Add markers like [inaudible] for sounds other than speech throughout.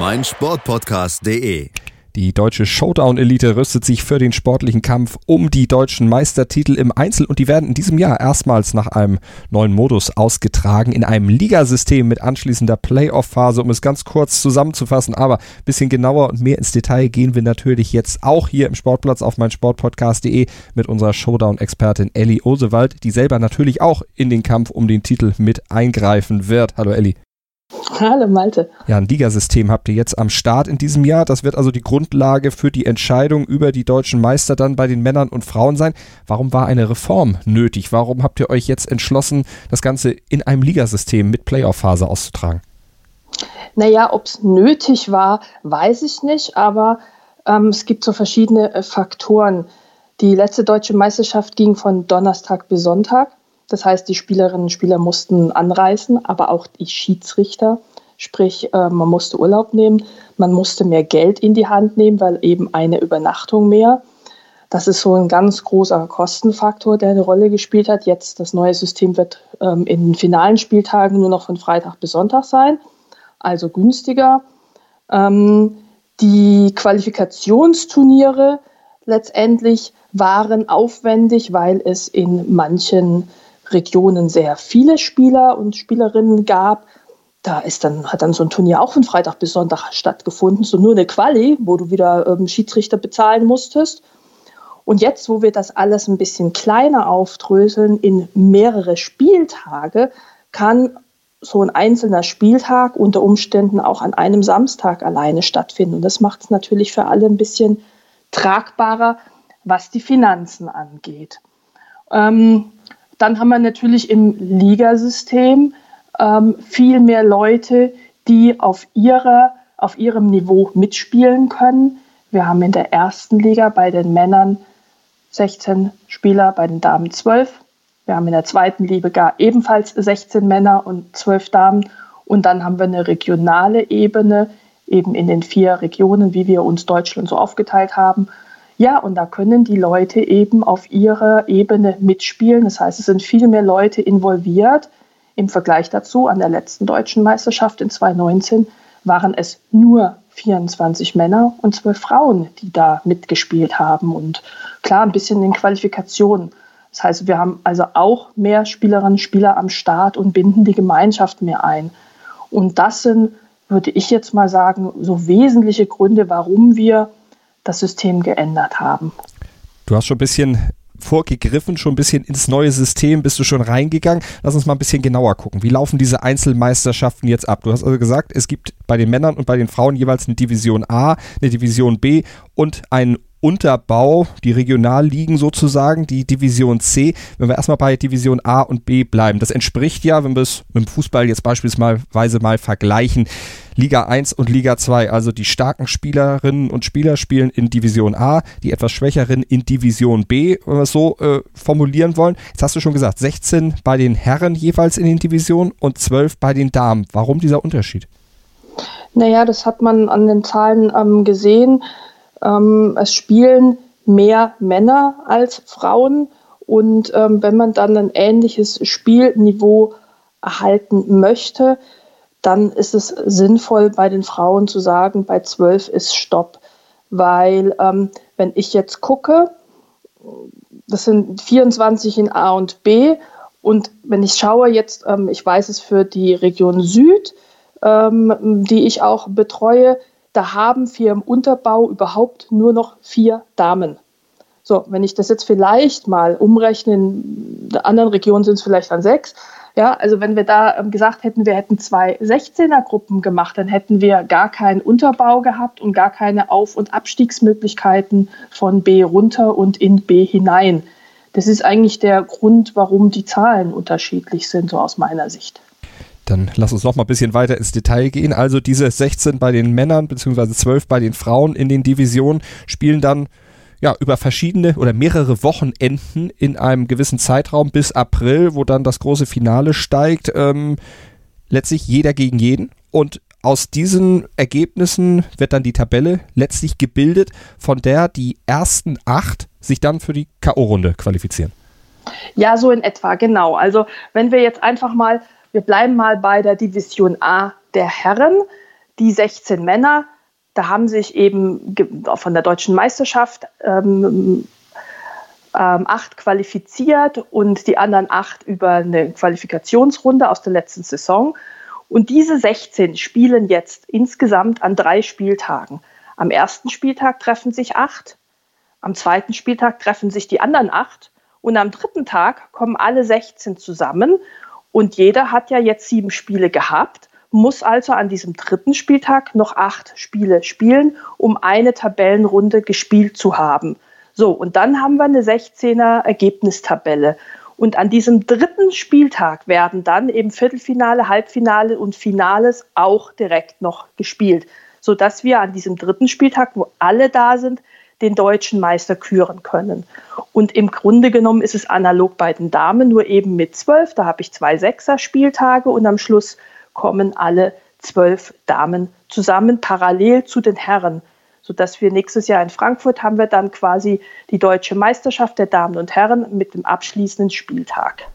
meinsportpodcast.de. Die deutsche Showdown-Elite rüstet sich für den sportlichen Kampf um die deutschen Meistertitel im Einzel und die werden in diesem Jahr erstmals nach einem neuen Modus ausgetragen in einem Ligasystem mit anschließender Playoff-Phase, um es ganz kurz zusammenzufassen. Aber ein bisschen genauer und mehr ins Detail gehen wir natürlich jetzt auch hier im Sportplatz auf meinsportpodcast.de mit unserer Showdown-Expertin Ellie Osewald, die selber natürlich auch in den Kampf um den Titel mit eingreifen wird. Hallo Ellie. Hallo Malte. Ja, ein Ligasystem habt ihr jetzt am Start in diesem Jahr. Das wird also die Grundlage für die Entscheidung über die deutschen Meister dann bei den Männern und Frauen sein. Warum war eine Reform nötig? Warum habt ihr euch jetzt entschlossen, das Ganze in einem Ligasystem mit Playoff-Phase auszutragen? Naja, ob es nötig war, weiß ich nicht, aber ähm, es gibt so verschiedene äh, Faktoren. Die letzte deutsche Meisterschaft ging von Donnerstag bis Sonntag. Das heißt, die Spielerinnen und Spieler mussten anreisen, aber auch die Schiedsrichter. Sprich, äh, man musste Urlaub nehmen, man musste mehr Geld in die Hand nehmen, weil eben eine Übernachtung mehr. Das ist so ein ganz großer Kostenfaktor, der eine Rolle gespielt hat. Jetzt das neue System wird ähm, in den finalen Spieltagen nur noch von Freitag bis Sonntag sein, also günstiger. Ähm, die Qualifikationsturniere letztendlich waren aufwendig, weil es in manchen Regionen sehr viele Spieler und Spielerinnen gab. Da ist dann, hat dann so ein Turnier auch von Freitag bis Sonntag stattgefunden, so nur eine Quali, wo du wieder ähm, Schiedsrichter bezahlen musstest. Und jetzt, wo wir das alles ein bisschen kleiner aufdröseln in mehrere Spieltage, kann so ein einzelner Spieltag unter Umständen auch an einem Samstag alleine stattfinden. Und das macht es natürlich für alle ein bisschen tragbarer, was die Finanzen angeht. Ähm, dann haben wir natürlich im Ligasystem ähm, viel mehr Leute, die auf, ihrer, auf ihrem Niveau mitspielen können. Wir haben in der ersten Liga bei den Männern 16 Spieler, bei den Damen 12. Wir haben in der zweiten Liga ebenfalls 16 Männer und 12 Damen. Und dann haben wir eine regionale Ebene, eben in den vier Regionen, wie wir uns Deutschland so aufgeteilt haben. Ja, und da können die Leute eben auf ihrer Ebene mitspielen. Das heißt, es sind viel mehr Leute involviert. Im Vergleich dazu, an der letzten deutschen Meisterschaft in 2019 waren es nur 24 Männer und 12 Frauen, die da mitgespielt haben. Und klar, ein bisschen in Qualifikationen. Das heißt, wir haben also auch mehr Spielerinnen und Spieler am Start und binden die Gemeinschaft mehr ein. Und das sind, würde ich jetzt mal sagen, so wesentliche Gründe, warum wir das System geändert haben. Du hast schon ein bisschen vorgegriffen, schon ein bisschen ins neue System bist du schon reingegangen. Lass uns mal ein bisschen genauer gucken. Wie laufen diese Einzelmeisterschaften jetzt ab? Du hast also gesagt, es gibt bei den Männern und bei den Frauen jeweils eine Division A, eine Division B und einen Unterbau, die Regionalligen sozusagen, die Division C. Wenn wir erstmal bei Division A und B bleiben, das entspricht ja, wenn wir es mit dem Fußball jetzt beispielsweise mal vergleichen, Liga 1 und Liga 2. Also die starken Spielerinnen und Spieler spielen in Division A, die etwas schwächeren in Division B, wenn wir es so äh, formulieren wollen. Jetzt hast du schon gesagt, 16 bei den Herren jeweils in den Divisionen und 12 bei den Damen. Warum dieser Unterschied? Naja, das hat man an den Zahlen ähm, gesehen. Ähm, es spielen mehr Männer als Frauen. Und ähm, wenn man dann ein ähnliches Spielniveau erhalten möchte, dann ist es sinnvoll, bei den Frauen zu sagen, bei 12 ist Stopp. Weil ähm, wenn ich jetzt gucke, das sind 24 in A und B. Und wenn ich schaue jetzt, ähm, ich weiß es für die Region Süd, ähm, die ich auch betreue, da haben wir im Unterbau überhaupt nur noch vier Damen. So, wenn ich das jetzt vielleicht mal umrechne, in anderen Regionen sind es vielleicht dann sechs. Ja, also wenn wir da ähm, gesagt hätten, wir hätten zwei 16er-Gruppen gemacht, dann hätten wir gar keinen Unterbau gehabt und gar keine Auf- und Abstiegsmöglichkeiten von B runter und in B hinein. Das ist eigentlich der Grund, warum die Zahlen unterschiedlich sind, so aus meiner Sicht. Dann lass uns noch mal ein bisschen weiter ins Detail gehen. Also diese 16 bei den Männern beziehungsweise 12 bei den Frauen in den Divisionen spielen dann ja, über verschiedene oder mehrere Wochenenden in einem gewissen Zeitraum bis April, wo dann das große Finale steigt. Ähm, letztlich jeder gegen jeden. Und aus diesen Ergebnissen wird dann die Tabelle letztlich gebildet, von der die ersten acht sich dann für die K.O.-Runde qualifizieren. Ja, so in etwa, genau. Also wenn wir jetzt einfach mal, wir bleiben mal bei der Division A der Herren, die 16 Männer, da haben sich eben von der deutschen Meisterschaft ähm, ähm, acht qualifiziert und die anderen acht über eine Qualifikationsrunde aus der letzten Saison. Und diese 16 spielen jetzt insgesamt an drei Spieltagen. Am ersten Spieltag treffen sich acht, am zweiten Spieltag treffen sich die anderen acht und am dritten Tag kommen alle 16 zusammen und jeder hat ja jetzt sieben Spiele gehabt, muss also an diesem dritten Spieltag noch acht Spiele spielen, um eine Tabellenrunde gespielt zu haben. So, und dann haben wir eine 16er Ergebnistabelle. Und an diesem dritten Spieltag werden dann eben Viertelfinale, Halbfinale und Finales auch direkt noch gespielt, sodass wir an diesem dritten Spieltag, wo alle da sind, den deutschen Meister küren können. Und im Grunde genommen ist es analog bei den Damen, nur eben mit zwölf. Da habe ich zwei Sechser-Spieltage und am Schluss kommen alle zwölf Damen zusammen, parallel zu den Herren sodass wir nächstes Jahr in Frankfurt haben wir dann quasi die deutsche Meisterschaft der Damen und Herren mit dem abschließenden Spieltag.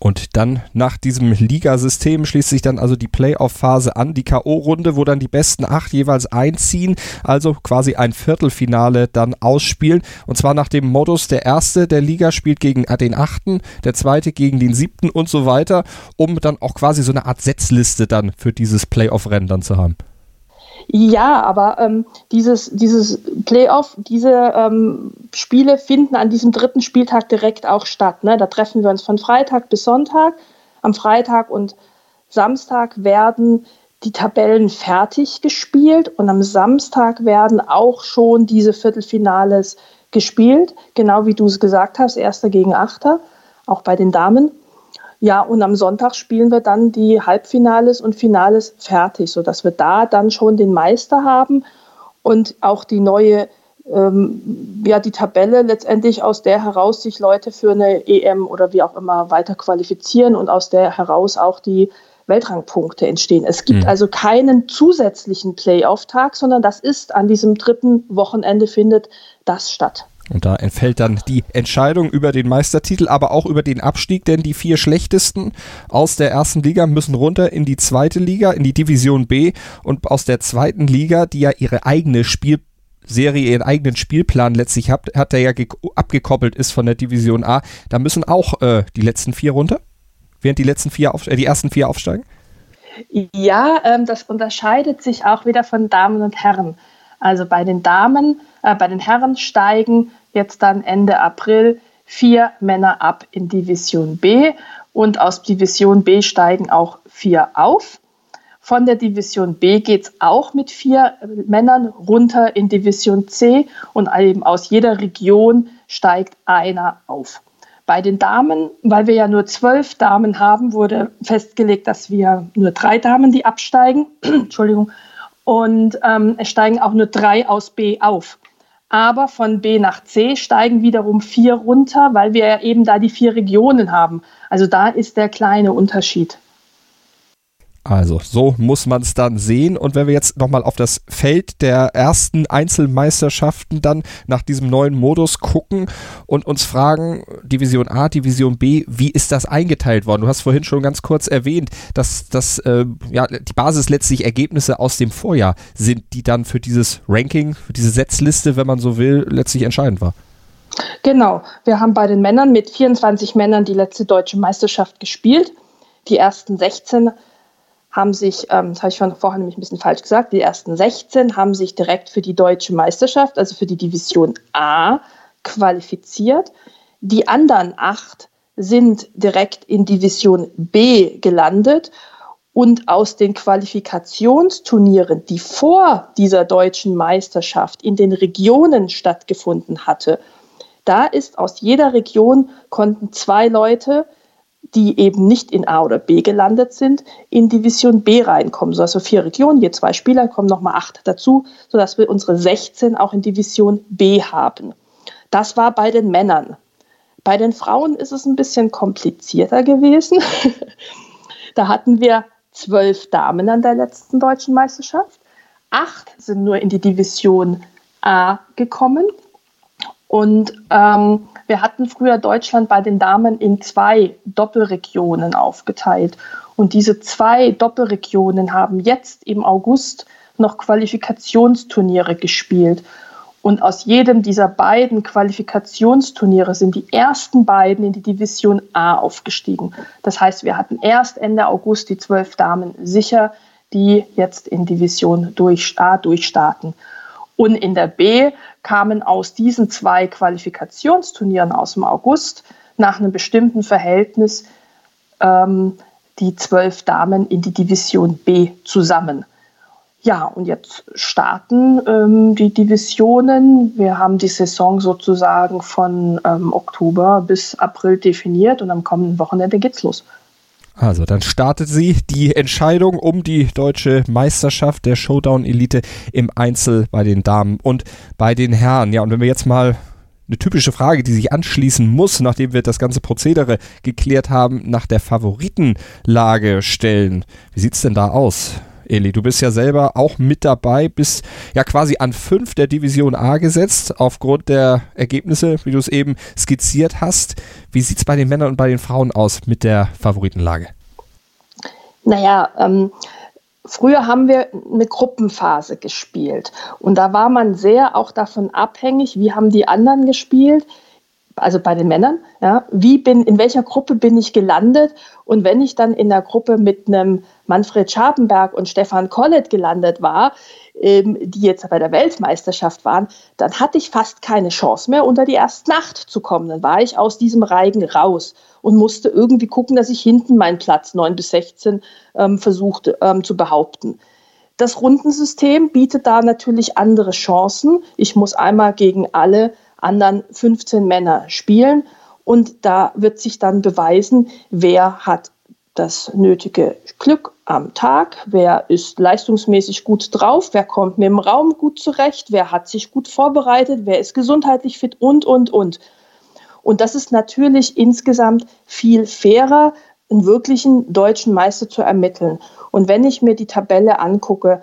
Und dann nach diesem Ligasystem schließt sich dann also die Playoff-Phase an, die K.O.-Runde, wo dann die besten acht jeweils einziehen, also quasi ein Viertelfinale dann ausspielen. Und zwar nach dem Modus, der erste der Liga spielt gegen den achten, der zweite gegen den siebten und so weiter, um dann auch quasi so eine Art Setzliste dann für dieses Playoff-Rennen dann zu haben. Ja, aber ähm, dieses, dieses Playoff, diese ähm, Spiele finden an diesem dritten Spieltag direkt auch statt. Ne? Da treffen wir uns von Freitag bis Sonntag. Am Freitag und Samstag werden die Tabellen fertig gespielt und am Samstag werden auch schon diese Viertelfinales gespielt, genau wie du es gesagt hast, Erster gegen Achter, auch bei den Damen. Ja, und am Sonntag spielen wir dann die Halbfinales und Finales fertig, sodass wir da dann schon den Meister haben und auch die neue, ähm, ja, die Tabelle letztendlich aus der heraus sich Leute für eine EM oder wie auch immer weiter qualifizieren und aus der heraus auch die Weltrangpunkte entstehen. Es gibt mhm. also keinen zusätzlichen Playoff-Tag, sondern das ist an diesem dritten Wochenende findet das statt. Und da entfällt dann die Entscheidung über den Meistertitel, aber auch über den Abstieg, denn die vier schlechtesten aus der ersten Liga müssen runter in die zweite Liga, in die Division B und aus der zweiten Liga, die ja ihre eigene Spielserie, ihren eigenen Spielplan letztlich hat, hat der ja abgekoppelt ist von der Division A, da müssen auch äh, die letzten vier runter, während die letzten vier auf, äh, die ersten vier aufsteigen. Ja, ähm, das unterscheidet sich auch wieder von Damen und Herren. Also bei den Damen, äh, bei den Herren steigen jetzt dann Ende April vier Männer ab in Division B und aus Division B steigen auch vier auf. Von der Division B geht es auch mit vier Männern runter in Division C und eben aus jeder Region steigt einer auf. Bei den Damen, weil wir ja nur zwölf Damen haben, wurde festgelegt, dass wir nur drei Damen, die absteigen. [clears throat] Entschuldigung, und ähm, es steigen auch nur drei aus B auf. Aber von B nach C steigen wiederum vier runter, weil wir eben da die vier Regionen haben. Also da ist der kleine Unterschied. Also, so muss man es dann sehen. Und wenn wir jetzt nochmal auf das Feld der ersten Einzelmeisterschaften dann nach diesem neuen Modus gucken und uns fragen, Division A, Division B, wie ist das eingeteilt worden? Du hast vorhin schon ganz kurz erwähnt, dass das, äh, ja, die Basis letztlich Ergebnisse aus dem Vorjahr sind, die dann für dieses Ranking, für diese Setzliste, wenn man so will, letztlich entscheidend war. Genau. Wir haben bei den Männern mit 24 Männern die letzte deutsche Meisterschaft gespielt. Die ersten 16 haben sich, ähm, das habe ich vorhin nämlich ein bisschen falsch gesagt, die ersten 16 haben sich direkt für die deutsche Meisterschaft, also für die Division A, qualifiziert. Die anderen acht sind direkt in Division B gelandet und aus den Qualifikationsturnieren, die vor dieser deutschen Meisterschaft in den Regionen stattgefunden hatte, da ist aus jeder Region konnten zwei Leute die eben nicht in A oder B gelandet sind, in Division B reinkommen. So also vier Regionen, je zwei Spieler, kommen nochmal acht dazu, sodass wir unsere 16 auch in Division B haben. Das war bei den Männern. Bei den Frauen ist es ein bisschen komplizierter gewesen. [laughs] da hatten wir zwölf Damen an der letzten deutschen Meisterschaft. Acht sind nur in die Division A gekommen. Und ähm, wir hatten früher Deutschland bei den Damen in zwei Doppelregionen aufgeteilt. Und diese zwei Doppelregionen haben jetzt im August noch Qualifikationsturniere gespielt. Und aus jedem dieser beiden Qualifikationsturniere sind die ersten beiden in die Division A aufgestiegen. Das heißt, wir hatten erst Ende August die zwölf Damen sicher, die jetzt in Division A durchstarten. Und in der B kamen aus diesen zwei Qualifikationsturnieren aus dem August nach einem bestimmten Verhältnis ähm, die zwölf Damen in die Division B zusammen. Ja, und jetzt starten ähm, die Divisionen. Wir haben die Saison sozusagen von ähm, Oktober bis April definiert und am kommenden Wochenende geht's los. Also, dann startet sie die Entscheidung um die deutsche Meisterschaft der Showdown-Elite im Einzel bei den Damen und bei den Herren. Ja, und wenn wir jetzt mal eine typische Frage, die sich anschließen muss, nachdem wir das ganze Prozedere geklärt haben, nach der Favoritenlage stellen. Wie sieht's denn da aus? Eli, du bist ja selber auch mit dabei, bist ja quasi an fünf der Division A gesetzt, aufgrund der Ergebnisse, wie du es eben skizziert hast. Wie sieht es bei den Männern und bei den Frauen aus mit der Favoritenlage? Naja, ähm, früher haben wir eine Gruppenphase gespielt und da war man sehr auch davon abhängig, wie haben die anderen gespielt also bei den Männern, ja, wie bin, in welcher Gruppe bin ich gelandet? Und wenn ich dann in der Gruppe mit einem Manfred Schabenberg und Stefan Kollet gelandet war, ähm, die jetzt bei der Weltmeisterschaft waren, dann hatte ich fast keine Chance mehr, unter die erste Nacht zu kommen. Dann war ich aus diesem Reigen raus und musste irgendwie gucken, dass ich hinten meinen Platz 9 bis 16 ähm, versuchte ähm, zu behaupten. Das Rundensystem bietet da natürlich andere Chancen. Ich muss einmal gegen alle anderen 15 Männer spielen. Und da wird sich dann beweisen, wer hat das nötige Glück am Tag, wer ist leistungsmäßig gut drauf, wer kommt mit dem Raum gut zurecht, wer hat sich gut vorbereitet, wer ist gesundheitlich fit und, und, und. Und das ist natürlich insgesamt viel fairer, einen wirklichen deutschen Meister zu ermitteln. Und wenn ich mir die Tabelle angucke,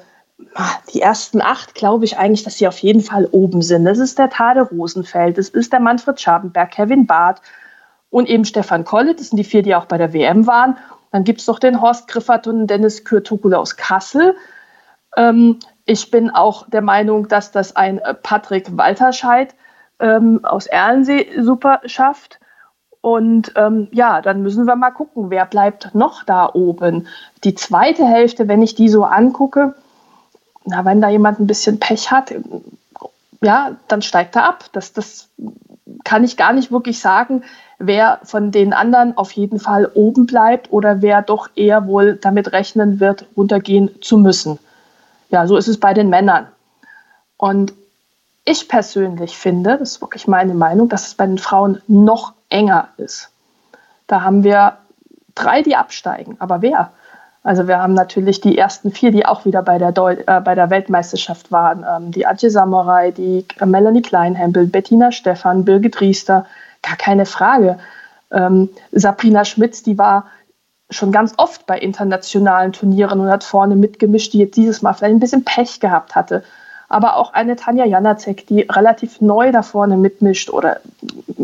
Ah, die ersten acht glaube ich eigentlich, dass sie auf jeden Fall oben sind. Das ist der Tade Rosenfeld, das ist der Manfred Schabenberg, Kevin Barth und eben Stefan Kollet. Das sind die vier, die auch bei der WM waren. Dann gibt es noch den Horst Griffert und Dennis Kürtukula aus Kassel. Ähm, ich bin auch der Meinung, dass das ein äh, Patrick Walterscheid ähm, aus Erlensee super schafft. Und ähm, ja, dann müssen wir mal gucken, wer bleibt noch da oben. Die zweite Hälfte, wenn ich die so angucke, na, wenn da jemand ein bisschen Pech hat, ja, dann steigt er ab. Das, das kann ich gar nicht wirklich sagen, wer von den anderen auf jeden Fall oben bleibt oder wer doch eher wohl damit rechnen wird, runtergehen zu müssen. Ja, so ist es bei den Männern. Und ich persönlich finde, das ist wirklich meine Meinung, dass es bei den Frauen noch enger ist. Da haben wir drei, die absteigen. Aber wer? Also wir haben natürlich die ersten vier, die auch wieder bei der, Deu äh, bei der Weltmeisterschaft waren. Ähm, die Adje Samurai, die Melanie Kleinhempel, Bettina Stephan, Birgit Riester, gar keine Frage. Ähm, Sabrina Schmitz, die war schon ganz oft bei internationalen Turnieren und hat vorne mitgemischt, die jetzt dieses Mal vielleicht ein bisschen Pech gehabt hatte. Aber auch eine Tanja Janacek, die relativ neu da vorne mitmischt oder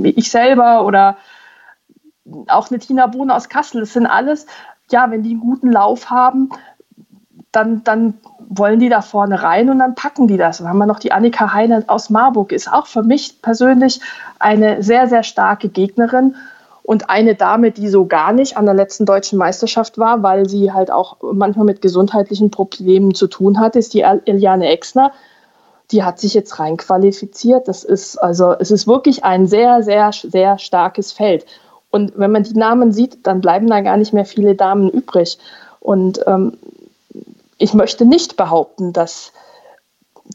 ich selber oder auch eine Tina Bohne aus Kassel. Das sind alles ja, wenn die einen guten Lauf haben, dann, dann wollen die da vorne rein und dann packen die das. Dann haben wir noch die Annika Heine aus Marburg, ist auch für mich persönlich eine sehr, sehr starke Gegnerin und eine Dame, die so gar nicht an der letzten deutschen Meisterschaft war, weil sie halt auch manchmal mit gesundheitlichen Problemen zu tun hatte, ist die Eliane Exner. Die hat sich jetzt reinqualifiziert. Das ist also, es ist wirklich ein sehr, sehr, sehr starkes Feld. Und wenn man die Namen sieht, dann bleiben da gar nicht mehr viele Damen übrig. Und ähm, ich möchte nicht behaupten, dass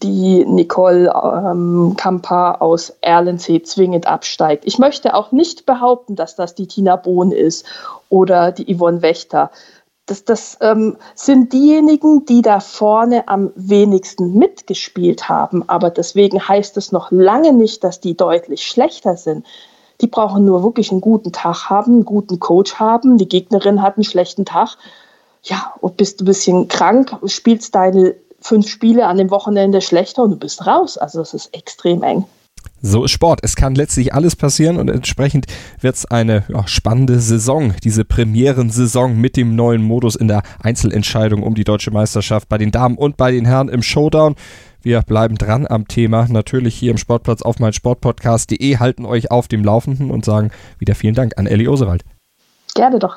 die Nicole ähm, Kampa aus Erlensee zwingend absteigt. Ich möchte auch nicht behaupten, dass das die Tina Bohn ist oder die Yvonne Wächter. Das, das ähm, sind diejenigen, die da vorne am wenigsten mitgespielt haben. Aber deswegen heißt es noch lange nicht, dass die deutlich schlechter sind. Die brauchen nur wirklich einen guten Tag haben, einen guten Coach haben. Die Gegnerin hat einen schlechten Tag. Ja, und bist du ein bisschen krank, spielst deine fünf Spiele an dem Wochenende schlechter und du bist raus. Also das ist extrem eng. So ist Sport. Es kann letztlich alles passieren und entsprechend wird es eine ja, spannende Saison, diese Premierensaison mit dem neuen Modus in der Einzelentscheidung um die deutsche Meisterschaft bei den Damen und bei den Herren im Showdown. Wir bleiben dran am Thema, natürlich hier im Sportplatz auf meinsportpodcast.de, halten euch auf dem Laufenden und sagen wieder vielen Dank an Elli Osewald. Gerne doch.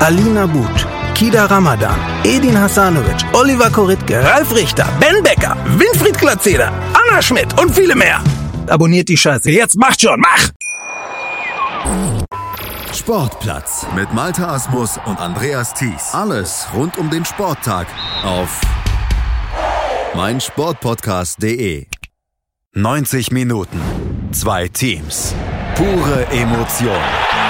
Alina But, Kida Ramadan, Edin Hasanovic, Oliver Koritke, Ralf Richter, Ben Becker, Winfried Glatzeder, Anna Schmidt und viele mehr. Abonniert die Scheiße. Jetzt macht schon, mach! Sportplatz mit Malta Asmus und Andreas Thies. Alles rund um den Sporttag auf meinsportpodcast.de. 90 Minuten, zwei Teams, pure Emotion.